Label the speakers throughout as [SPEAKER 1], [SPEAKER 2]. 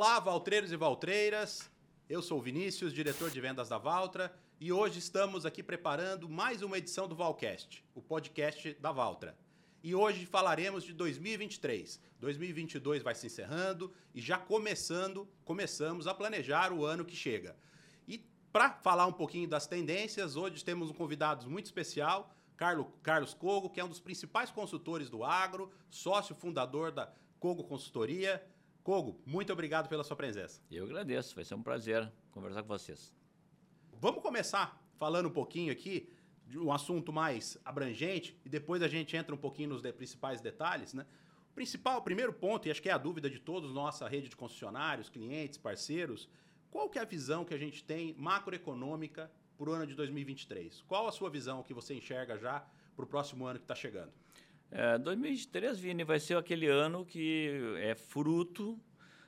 [SPEAKER 1] Olá, valtreiros e valtreiras. Eu sou o Vinícius, diretor de vendas da Valtra, e hoje estamos aqui preparando mais uma edição do Valcast, o podcast da Valtra. E hoje falaremos de 2023. 2022 vai se encerrando e já começando, começamos a planejar o ano que chega. E para falar um pouquinho das tendências, hoje temos um convidado muito especial, Carlos, Carlos Cogo, que é um dos principais consultores do agro, sócio fundador da Cogo Consultoria. Cogo, muito obrigado pela sua presença.
[SPEAKER 2] Eu agradeço, vai ser um prazer conversar com vocês.
[SPEAKER 1] Vamos começar falando um pouquinho aqui de um assunto mais abrangente e depois a gente entra um pouquinho nos de principais detalhes, né? O principal, o primeiro ponto, e acho que é a dúvida de todos, nossa rede de concessionários, clientes, parceiros, qual que é a visão que a gente tem macroeconômica para o ano de 2023? Qual a sua visão que você enxerga já para o próximo ano que está chegando?
[SPEAKER 2] É, 2023, Vini, vai ser aquele ano que é fruto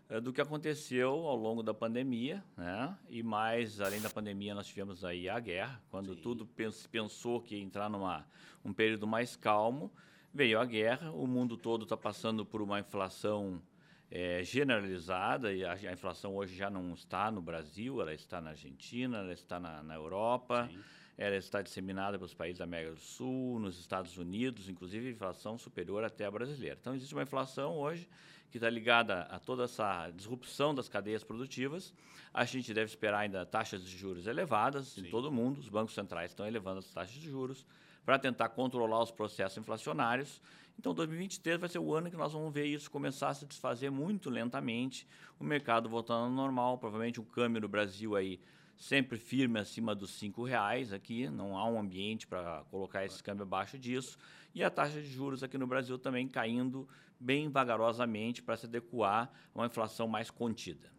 [SPEAKER 2] é, do que aconteceu ao longo da pandemia, né? E mais, além da pandemia, nós tivemos aí a guerra, quando Sim. tudo pens pensou que ia entrar numa um período mais calmo, veio a guerra, o mundo todo está passando por uma inflação é, generalizada, e a, a, inflação hoje já não está no Brasil, ela está na Argentina, ela está na, na Europa. Sim ela está disseminada pelos países da América do Sul, nos Estados Unidos, inclusive inflação superior até a brasileira. Então, existe uma inflação hoje que está ligada a toda essa disrupção das cadeias produtivas. A gente deve esperar ainda taxas de juros elevadas Sim. em todo o mundo. Os bancos centrais estão elevando as taxas de juros para tentar controlar os processos inflacionários. Então, 2023 vai ser o ano que nós vamos ver isso começar a se desfazer muito lentamente, o mercado voltando ao normal, provavelmente o câmbio no Brasil aí sempre firme acima dos cinco reais aqui, não há um ambiente para colocar esse câmbio abaixo disso. E a taxa de juros aqui no Brasil também caindo bem vagarosamente para se adequar a uma inflação mais contida.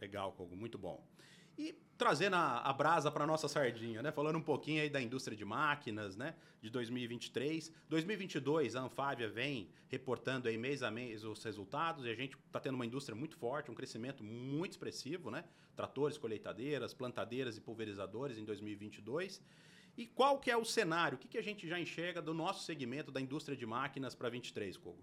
[SPEAKER 1] Legal, Kogo, muito bom. E trazendo a, a brasa para nossa sardinha, né? Falando um pouquinho aí da indústria de máquinas, né? De 2023. 2022, a Anfávia vem reportando aí mês a mês os resultados e a gente está tendo uma indústria muito forte, um crescimento muito expressivo, né? Tratores, colheitadeiras, plantadeiras e pulverizadores em 2022. E qual que é o cenário? O que, que a gente já enxerga do nosso segmento da indústria de máquinas para 23, Kogo?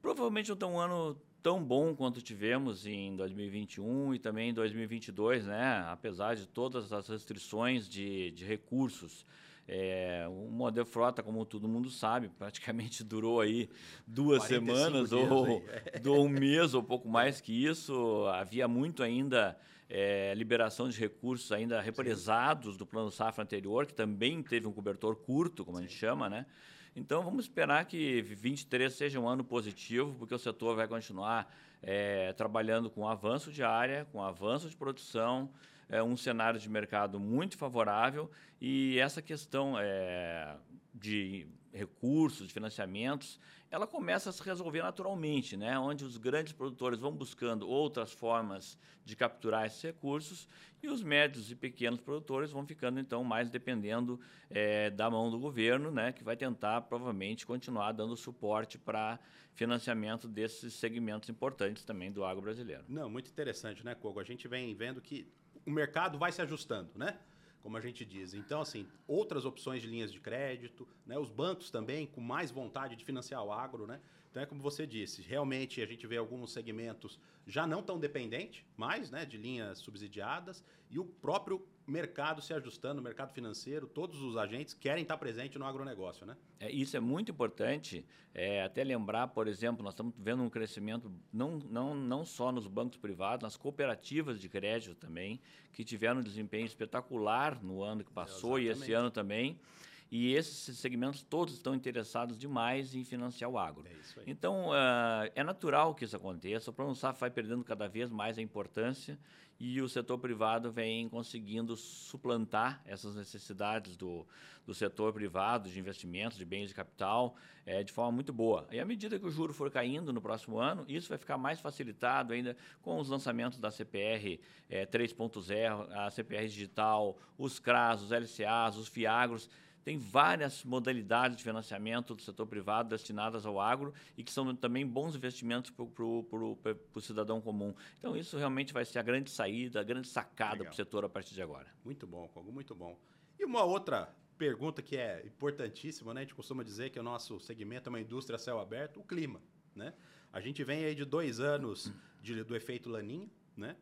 [SPEAKER 2] Provavelmente não tem um ano tão bom quanto tivemos em 2021 e também em 2022, né? apesar de todas as restrições de, de recursos. É, o modelo frota, como todo mundo sabe, praticamente durou aí duas semanas ou, ou um mês ou pouco mais que isso. Havia muito ainda é, liberação de recursos ainda represados Sim. do plano safra anterior, que também teve um cobertor curto, como Sim. a gente chama, né? Então, vamos esperar que 23 seja um ano positivo, porque o setor vai continuar é, trabalhando com avanço de área, com avanço de produção, é, um cenário de mercado muito favorável. E essa questão é, de recursos, de financiamentos, ela começa a se resolver naturalmente, né? onde os grandes produtores vão buscando outras formas de capturar esses recursos e os médios e pequenos produtores vão ficando, então, mais dependendo é, da mão do governo, né? que vai tentar, provavelmente, continuar dando suporte para financiamento desses segmentos importantes também do agro brasileiro.
[SPEAKER 1] Não, muito interessante, né, Kogo? A gente vem vendo que o mercado vai se ajustando, né? Como a gente diz. Então, assim, outras opções de linhas de crédito, né? os bancos também com mais vontade de financiar o agro, né? Então é como você disse, realmente a gente vê alguns segmentos já não tão dependentes mais né, de linhas subsidiadas e o próprio mercado se ajustando, o mercado financeiro, todos os agentes querem estar presentes no agronegócio. Né?
[SPEAKER 2] É, isso é muito importante. É, até lembrar, por exemplo, nós estamos vendo um crescimento não, não, não só nos bancos privados, nas cooperativas de crédito também, que tiveram um desempenho espetacular no ano que passou e esse ano também. E esses segmentos todos estão interessados demais em financiar o agro. É então, uh, é natural que isso aconteça. O Plano Safra vai perdendo cada vez mais a importância e o setor privado vem conseguindo suplantar essas necessidades do, do setor privado de investimentos, de bens de capital, é, de forma muito boa. E à medida que o juro for caindo no próximo ano, isso vai ficar mais facilitado ainda com os lançamentos da CPR é, 3.0, a CPR digital, os CRAS, os LCAs, os FIAGROS, tem várias modalidades de financiamento do setor privado destinadas ao agro e que são também bons investimentos para o cidadão comum. Então, isso realmente vai ser a grande saída, a grande sacada para o setor a partir de agora.
[SPEAKER 1] Muito bom, Congo, muito bom. E uma outra pergunta que é importantíssima, né? A gente costuma dizer que o nosso segmento é uma indústria a céu aberto, o clima. né? A gente vem aí de dois anos de, do efeito laninha, né?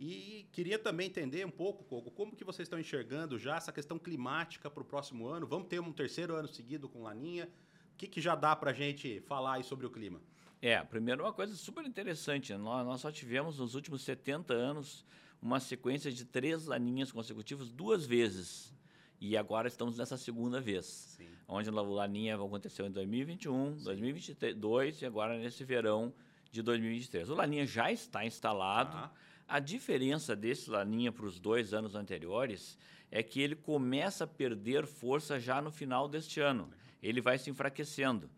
[SPEAKER 1] E queria também entender um pouco, Coco, como que vocês estão enxergando já essa questão climática para o próximo ano? Vamos ter um terceiro ano seguido com laninha? O que, que já dá para a gente falar aí sobre o clima?
[SPEAKER 2] É, primeiro uma coisa super interessante. Nós, nós só tivemos nos últimos 70 anos uma sequência de três laninhas consecutivas duas vezes. E agora estamos nessa segunda vez. Sim. Onde a laninha aconteceu em 2021, Sim. 2022 e agora nesse verão de 2023. O laninha já está instalado. Ah. A diferença desse laninha para os dois anos anteriores é que ele começa a perder força já no final deste ano. Ele vai se enfraquecendo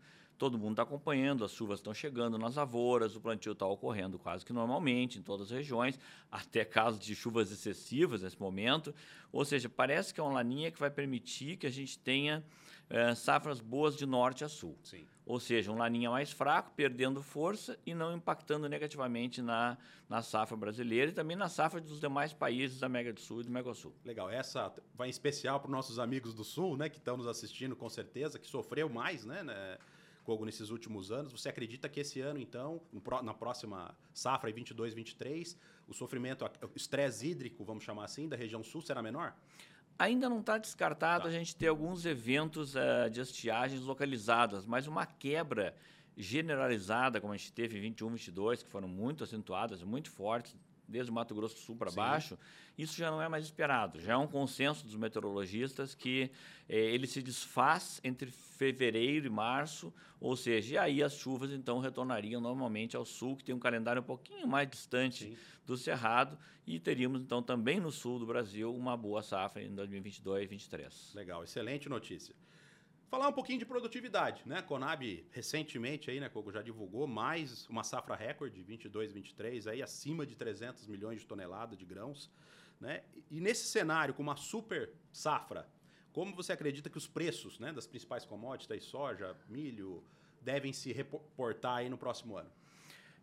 [SPEAKER 2] todo mundo está acompanhando, as chuvas estão chegando nas lavouras, o plantio está ocorrendo quase que normalmente em todas as regiões, até casos de chuvas excessivas nesse momento. Ou seja, parece que é uma laninha que vai permitir que a gente tenha é, safras boas de norte a sul.
[SPEAKER 1] Sim.
[SPEAKER 2] Ou seja, um laninha mais fraco, perdendo força e não impactando negativamente na, na safra brasileira e também na safra dos demais países da América do Sul e do Mercosul.
[SPEAKER 1] Legal. Essa vai em especial para os nossos amigos do Sul, né, que estão nos assistindo com certeza, que sofreu mais, né, né Kogo nesses últimos anos. Você acredita que esse ano, então, na próxima safra, 22, 23, o sofrimento, o estresse hídrico, vamos chamar assim, da região sul será menor?
[SPEAKER 2] Ainda não está descartado tá. a gente ter alguns eventos uh, de estiagens localizadas, mas uma quebra generalizada, como a gente teve em 21, 22, que foram muito acentuadas, muito fortes, desde o Mato Grosso do Sul para baixo, isso já não é mais esperado. Já é um consenso dos meteorologistas que eh, ele se desfaz entre fevereiro e março, ou seja, e aí as chuvas então retornariam normalmente ao sul, que tem um calendário um pouquinho mais distante Sim. do Cerrado, e teríamos então também no sul do Brasil uma boa safra em 2022 e 2023.
[SPEAKER 1] Legal, excelente notícia. Falar um pouquinho de produtividade, né? Conab recentemente aí, né, Coco, já divulgou mais uma safra recorde 22, 23 aí acima de 300 milhões de toneladas de grãos, né? E nesse cenário com uma super safra, como você acredita que os preços, né, das principais commodities, soja, milho, devem se reportar aí no próximo ano?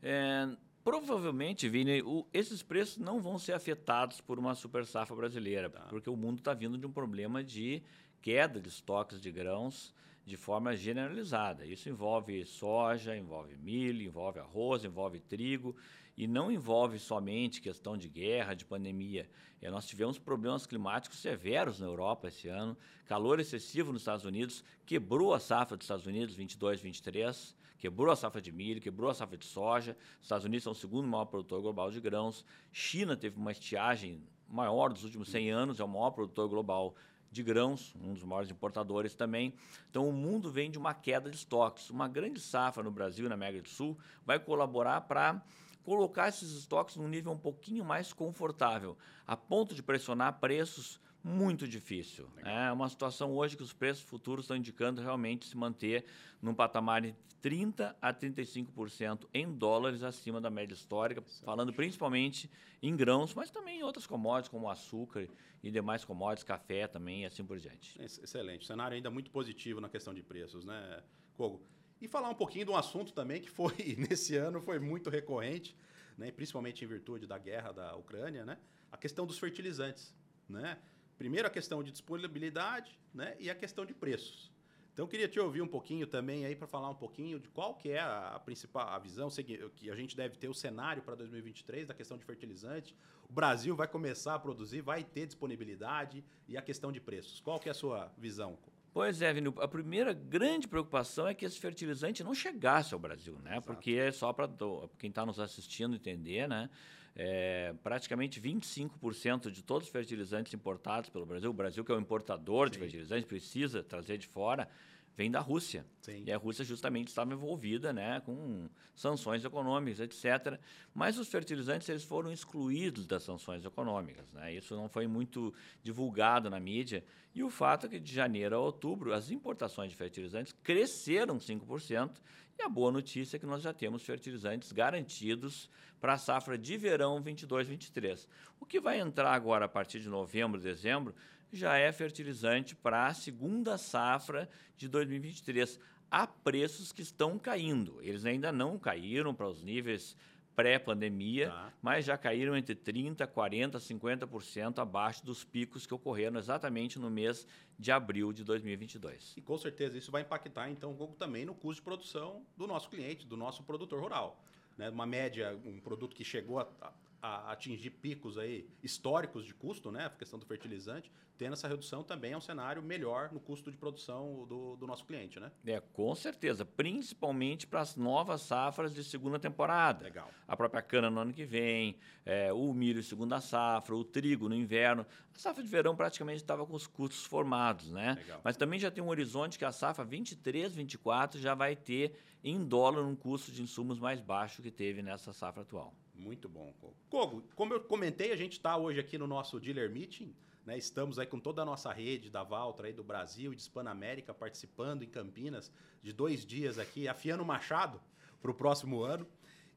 [SPEAKER 2] É, provavelmente, Vini, o, esses preços não vão ser afetados por uma super safra brasileira, tá. porque o mundo está vindo de um problema de queda de estoques de grãos de forma generalizada. Isso envolve soja, envolve milho, envolve arroz, envolve trigo e não envolve somente questão de guerra, de pandemia. É, nós tivemos problemas climáticos severos na Europa esse ano, calor excessivo nos Estados Unidos, quebrou a safra dos Estados Unidos 22, 23, quebrou a safra de milho, quebrou a safra de soja. Os Estados Unidos são o segundo maior produtor global de grãos. China teve uma estiagem maior dos últimos 100 anos, é o maior produtor global de grãos, um dos maiores importadores também. Então, o mundo vem de uma queda de estoques. Uma grande safra no Brasil e na América do Sul vai colaborar para colocar esses estoques num nível um pouquinho mais confortável, a ponto de pressionar preços muito difícil. É uma situação hoje que os preços futuros estão indicando realmente se manter num patamar de 30% a 35% em dólares acima da média histórica, falando principalmente em grãos, mas também em outras commodities como açúcar e demais commodities, café também e assim por diante.
[SPEAKER 1] Excelente. cenário ainda muito positivo na questão de preços, né, Kogo? E falar um pouquinho de um assunto também que foi, nesse ano, foi muito recorrente, né, principalmente em virtude da guerra da Ucrânia, né, a questão dos fertilizantes. Né? Primeiro a questão de disponibilidade né, e a questão de preços. Então, eu queria te ouvir um pouquinho também aí para falar um pouquinho de qual que é a, principal a visão que a gente deve ter o cenário para 2023 da questão de fertilizante. O Brasil vai começar a produzir, vai ter disponibilidade e a questão de preços. Qual que é a sua visão?
[SPEAKER 2] Pois é, Vini, a primeira grande preocupação é que esse fertilizante não chegasse ao Brasil, né? Exato. Porque é só para quem está nos assistindo entender, né? É, praticamente 25% de todos os fertilizantes importados pelo Brasil, o Brasil que é o importador Sim. de fertilizantes, precisa trazer de fora, vem da Rússia. Sim. E a Rússia justamente estava envolvida né, com sanções econômicas, etc. Mas os fertilizantes eles foram excluídos das sanções econômicas. Né? Isso não foi muito divulgado na mídia. E o fato é que de janeiro a outubro as importações de fertilizantes cresceram 5%. E a boa notícia é que nós já temos fertilizantes garantidos para a safra de verão 22-23. O que vai entrar agora a partir de novembro, dezembro, já é fertilizante para a segunda safra de 2023, a preços que estão caindo. Eles ainda não caíram para os níveis pré-pandemia, tá. mas já caíram entre 30%, 40%, 50% abaixo dos picos que ocorreram exatamente no mês de abril de 2022.
[SPEAKER 1] E com certeza isso vai impactar, então, um pouco também no custo de produção do nosso cliente, do nosso produtor rural. Né? Uma média, um produto que chegou a, a atingir picos aí históricos de custo, né? A questão do fertilizante, tendo essa redução também é um cenário melhor no custo de produção do, do nosso cliente, né?
[SPEAKER 2] É, com certeza, principalmente para as novas safras de segunda temporada.
[SPEAKER 1] Legal.
[SPEAKER 2] A própria cana no ano que vem, é, o milho segunda safra, o trigo no inverno. A safra de verão praticamente estava com os custos formados, né? Legal. Mas também já tem um horizonte que a safra 23, 24 já vai ter em dólar um custo de insumos mais baixo que teve nessa safra atual.
[SPEAKER 1] Muito bom, Kogo. Kogo, como eu comentei, a gente está hoje aqui no nosso dealer meeting. Né? Estamos aí com toda a nossa rede da Valtra aí do Brasil e de Hispanoamérica participando em Campinas de dois dias aqui, afiando o machado para o próximo ano.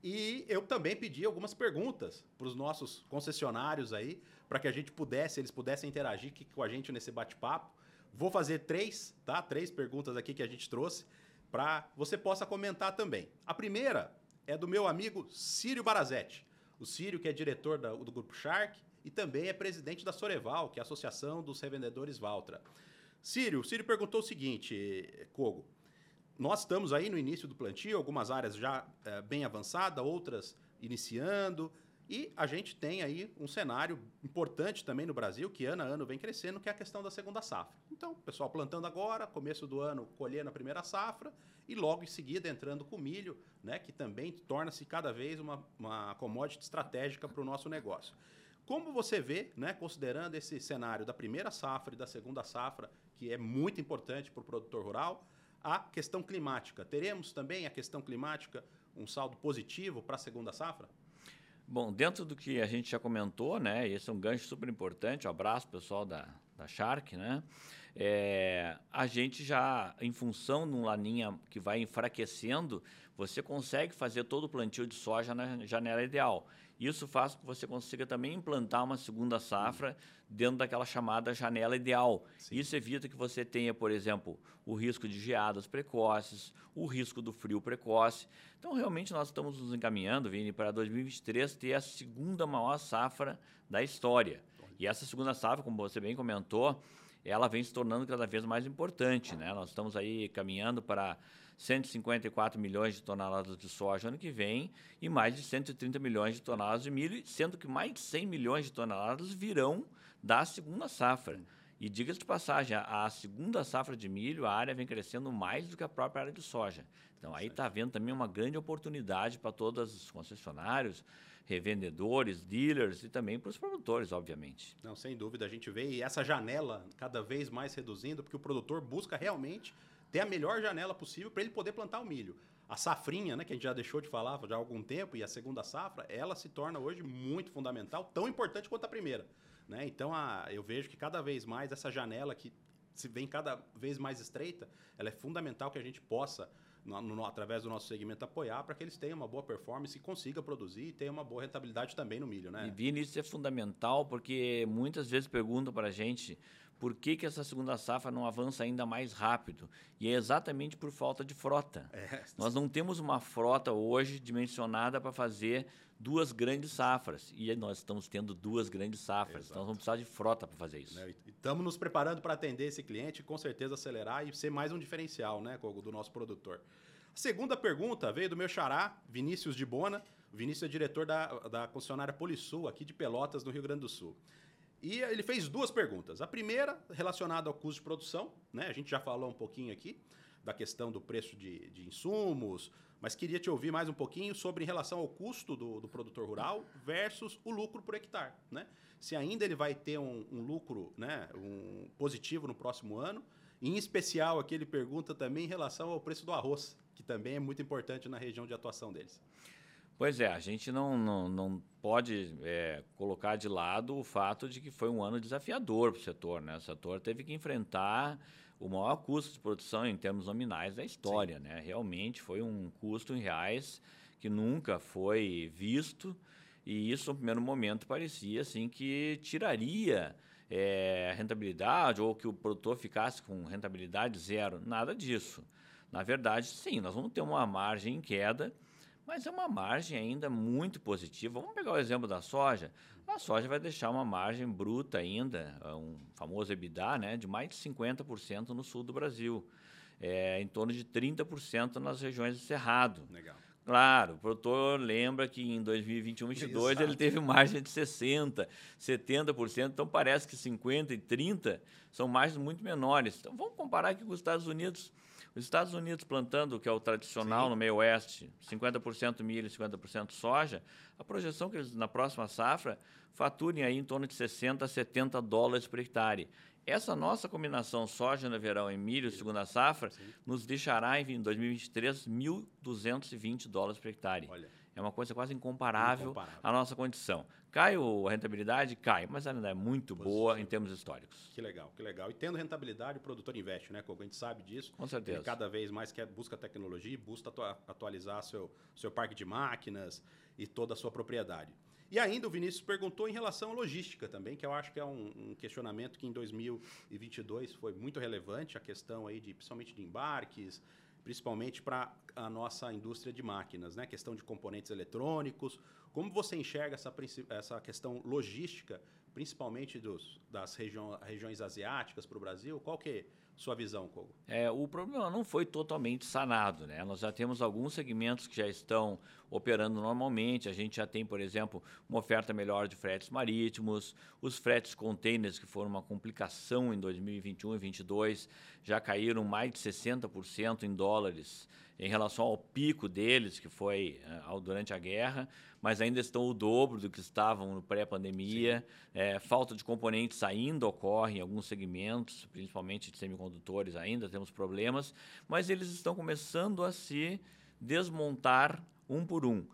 [SPEAKER 1] E eu também pedi algumas perguntas para os nossos concessionários aí, para que a gente pudesse, eles pudessem interagir aqui com a gente nesse bate-papo. Vou fazer três, tá? Três perguntas aqui que a gente trouxe para você possa comentar também. A primeira é do meu amigo Círio Barazetti. O Círio, que é diretor da, do Grupo Shark e também é presidente da Soreval, que é a Associação dos Revendedores Valtra. Círio, o Círio perguntou o seguinte, Kogo. Nós estamos aí no início do plantio, algumas áreas já é, bem avançadas, outras iniciando. E a gente tem aí um cenário importante também no Brasil, que ano a ano vem crescendo, que é a questão da segunda safra. Então, pessoal plantando agora, começo do ano colhendo a primeira safra e logo em seguida entrando com milho, né, que também torna-se cada vez uma, uma commodity estratégica para o nosso negócio. Como você vê, né, considerando esse cenário da primeira safra e da segunda safra, que é muito importante para o produtor rural, a questão climática. Teremos também a questão climática um saldo positivo para a segunda safra?
[SPEAKER 2] Bom, dentro do que a gente já comentou, né, esse é um gancho super importante, um abraço pessoal da, da Shark, né, é, a gente já, em função de um laninha que vai enfraquecendo, você consegue fazer todo o plantio de soja na janela ideal. Isso faz com que você consiga também implantar uma segunda safra dentro daquela chamada janela ideal. Sim. Isso evita que você tenha, por exemplo, o risco de geadas precoces, o risco do frio precoce. Então, realmente, nós estamos nos encaminhando, Vini, para 2023 ter a segunda maior safra da história. E essa segunda safra, como você bem comentou, ela vem se tornando cada vez mais importante. Né? Nós estamos aí caminhando para 154 milhões de toneladas de soja ano que vem e mais de 130 milhões de toneladas de milho, sendo que mais de 100 milhões de toneladas virão da segunda safra. E diga-se de passagem, a segunda safra de milho, a área vem crescendo mais do que a própria área de soja. Então aí está havendo também uma grande oportunidade para todos os concessionários, revendedores, dealers e também para os produtores, obviamente.
[SPEAKER 1] Não, sem dúvida, a gente vê essa janela cada vez mais reduzindo, porque o produtor busca realmente ter a melhor janela possível para ele poder plantar o milho. A safrinha, né, que a gente já deixou de falar já há algum tempo, e a segunda safra, ela se torna hoje muito fundamental, tão importante quanto a primeira. Né? Então, a, eu vejo que cada vez mais essa janela que se vem cada vez mais estreita, ela é fundamental que a gente possa, no, no, através do nosso segmento, apoiar para que eles tenham uma boa performance e consigam produzir e tenham uma boa rentabilidade também no milho. Né?
[SPEAKER 2] E Vini, isso é fundamental porque muitas vezes perguntam para a gente por que, que essa segunda safra não avança ainda mais rápido? E é exatamente por falta de frota. É. Nós não temos uma frota hoje dimensionada para fazer duas grandes safras. E nós estamos tendo duas grandes safras. Exato. Então vamos precisar de frota para fazer isso.
[SPEAKER 1] Né? Estamos nos preparando para atender esse cliente com certeza acelerar e ser mais um diferencial né, do nosso produtor. A segunda pergunta veio do meu xará, Vinícius de Bona. O Vinícius é diretor da, da concessionária Polisul, aqui de Pelotas, no Rio Grande do Sul. E ele fez duas perguntas. A primeira, relacionada ao custo de produção, né? A gente já falou um pouquinho aqui da questão do preço de, de insumos, mas queria te ouvir mais um pouquinho sobre em relação ao custo do, do produtor rural versus o lucro por hectare, né? Se ainda ele vai ter um, um lucro, né, um positivo no próximo ano. Em especial, aqui ele pergunta também em relação ao preço do arroz, que também é muito importante na região de atuação deles.
[SPEAKER 2] Pois é, a gente não, não, não pode é, colocar de lado o fato de que foi um ano desafiador para o setor. Né? O setor teve que enfrentar o maior custo de produção em termos nominais da história. Né? Realmente foi um custo em reais que nunca foi visto e isso, no primeiro momento, parecia assim que tiraria é, rentabilidade ou que o produtor ficasse com rentabilidade zero. Nada disso. Na verdade, sim, nós vamos ter uma margem em queda mas é uma margem ainda muito positiva. Vamos pegar o exemplo da soja. A soja vai deixar uma margem bruta ainda, um famoso EBITDA, né, de mais de 50% no sul do Brasil. É, em torno de 30% nas regiões do Cerrado.
[SPEAKER 1] Legal.
[SPEAKER 2] Claro, o produtor lembra que em 2021, 2022 ele teve margem de 60%, 70%, então parece que 50% e 30% são margens muito menores. Então vamos comparar aqui com os Estados Unidos. Os Estados Unidos plantando, que é o tradicional Sim. no meio oeste, 50% milho e 50% soja, a projeção que eles na próxima safra faturem aí em torno de 60 a 70 dólares por hectare. Essa nossa combinação soja no verão e milho segunda safra Sim. nos deixará em 2023 1.220 dólares por hectare. Olha. É uma coisa quase incomparável, incomparável, à nossa condição. Cai a rentabilidade? Cai, mas ainda é muito Positivo. boa em termos históricos.
[SPEAKER 1] Que legal, que legal. E tendo rentabilidade, o produtor investe, né, Coco? A gente sabe disso.
[SPEAKER 2] Com certeza.
[SPEAKER 1] Ele cada vez mais quer, busca tecnologia, busca atualizar seu, seu parque de máquinas e toda a sua propriedade. E ainda o Vinícius perguntou em relação à logística também, que eu acho que é um, um, questionamento que em 2022 foi muito relevante, a questão aí de, principalmente de embarques, principalmente para a nossa indústria de máquinas, né? Questão de componentes eletrônicos. Como você enxerga essa, essa questão logística, principalmente dos, das região, regiões asiáticas para o Brasil? Qual que é sua visão, Kogo?
[SPEAKER 2] É, o problema não foi totalmente sanado. Né? Nós já temos alguns segmentos que já estão operando normalmente. A gente já tem, por exemplo, uma oferta melhor de fretes marítimos. Os fretes containers, que foram uma complicação em 2021 e 2022, já caíram mais de 60% em dólares em relação ao pico deles, que foi uh, durante a guerra, mas ainda estão o dobro do que estavam no pré-pandemia. É, falta de componentes ainda ocorre em alguns segmentos, principalmente de semicondutores, ainda temos problemas, mas eles estão começando a se desmontar um por um.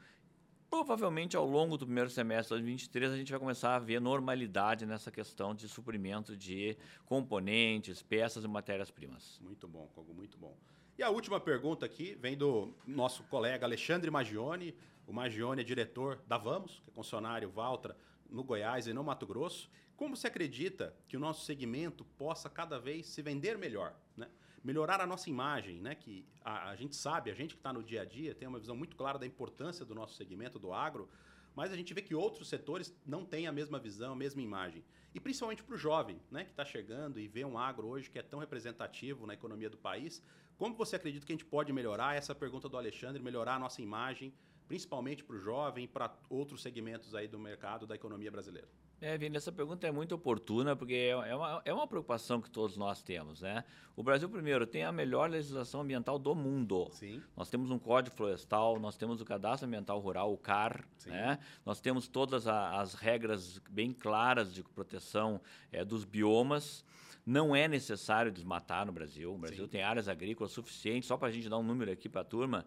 [SPEAKER 2] Provavelmente ao longo do primeiro semestre de 2023 a gente vai começar a ver normalidade nessa questão de suprimento de componentes, peças e matérias-primas.
[SPEAKER 1] Muito bom, Kogo, muito bom. E a última pergunta aqui vem do nosso colega Alexandre Magione. O Magione é diretor da Vamos, que é concessionário Valtra no Goiás e no Mato Grosso. Como você acredita que o nosso segmento possa cada vez se vender melhor, né? Melhorar a nossa imagem, né? Que a, a gente sabe, a gente que está no dia a dia tem uma visão muito clara da importância do nosso segmento do agro, mas a gente vê que outros setores não têm a mesma visão, a mesma imagem. E principalmente para o jovem, né, que está chegando e vê um agro hoje que é tão representativo na economia do país, como você acredita que a gente pode melhorar essa pergunta do Alexandre, melhorar a nossa imagem, principalmente para o jovem e para outros segmentos aí do mercado da economia brasileira?
[SPEAKER 2] É, Vini, essa pergunta é muito oportuna, porque é, é uma, é uma preocupação que todos nós temos. Né? O Brasil, primeiro, tem a melhor legislação ambiental do mundo.
[SPEAKER 1] Sim.
[SPEAKER 2] Nós temos um código florestal, nós temos o cadastro ambiental rural, o CAR, né? nós temos todas a, as regras bem claras de proteção é, dos biomas. Não é necessário desmatar no Brasil. O Brasil Sim. tem áreas agrícolas suficientes, só para a gente dar um número aqui para a turma,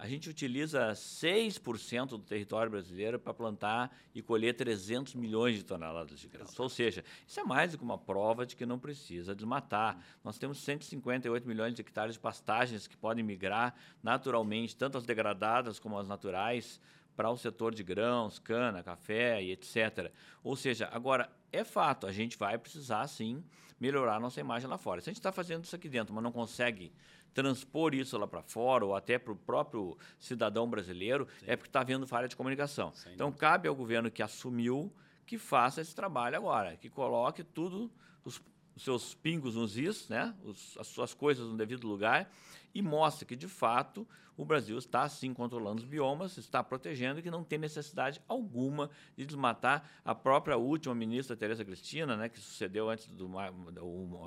[SPEAKER 2] a gente utiliza 6% do território brasileiro para plantar e colher 300 milhões de toneladas de grãos. Ou seja, isso é mais do que uma prova de que não precisa desmatar. Nós temos 158 milhões de hectares de pastagens que podem migrar naturalmente, tanto as degradadas como as naturais, para o setor de grãos, cana, café e etc. Ou seja, agora, é fato, a gente vai precisar, sim, melhorar a nossa imagem lá fora. Se a gente está fazendo isso aqui dentro, mas não consegue transpor isso lá para fora ou até para o próprio cidadão brasileiro, sim. é porque está havendo falha de comunicação. Sem então, dúvida. cabe ao governo que assumiu que faça esse trabalho agora, que coloque tudo, os, os seus pingos nos is, né? Os, as suas coisas no devido lugar e mostre que, de fato, o Brasil está sim controlando os biomas, está protegendo e que não tem necessidade alguma de desmatar. A própria última ministra Tereza Cristina, né, que sucedeu antes do,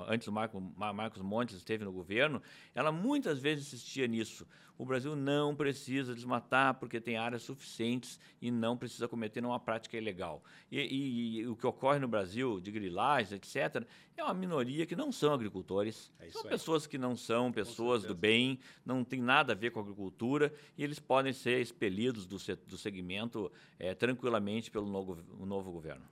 [SPEAKER 2] antes do Marco, Marcos Montes esteve no governo, ela muitas vezes insistia nisso. O Brasil não precisa desmatar porque tem áreas suficientes e não precisa cometer uma prática ilegal. E, e, e o que ocorre no Brasil, de grilagem, etc., é uma minoria que não são agricultores, é são pessoas que não são pessoas do bem, não tem nada a ver com agricultura agricultura e eles podem ser expelidos do, do segmento é, tranquilamente pelo novo, novo governo.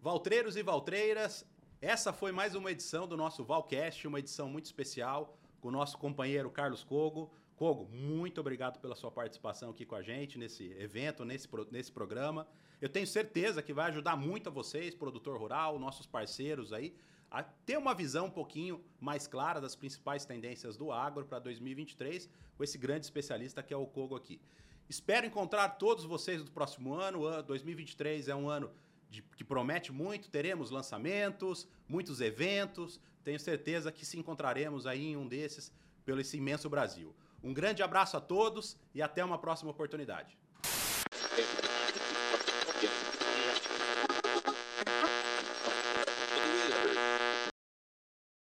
[SPEAKER 1] Valtreiros e Valtreiras, essa foi mais uma edição do nosso Valcast, uma edição muito especial com o nosso companheiro Carlos Cogo. Cogo, muito obrigado pela sua participação aqui com a gente nesse evento, nesse, nesse programa. Eu tenho certeza que vai ajudar muito a vocês, produtor rural, nossos parceiros aí, a ter uma visão um pouquinho mais clara das principais tendências do agro para 2023 com esse grande especialista que é o Kogo aqui. Espero encontrar todos vocês no próximo ano. 2023 é um ano de, que promete muito. Teremos lançamentos, muitos eventos. Tenho certeza que se encontraremos aí em um desses pelo esse imenso Brasil. Um grande abraço a todos e até uma próxima oportunidade.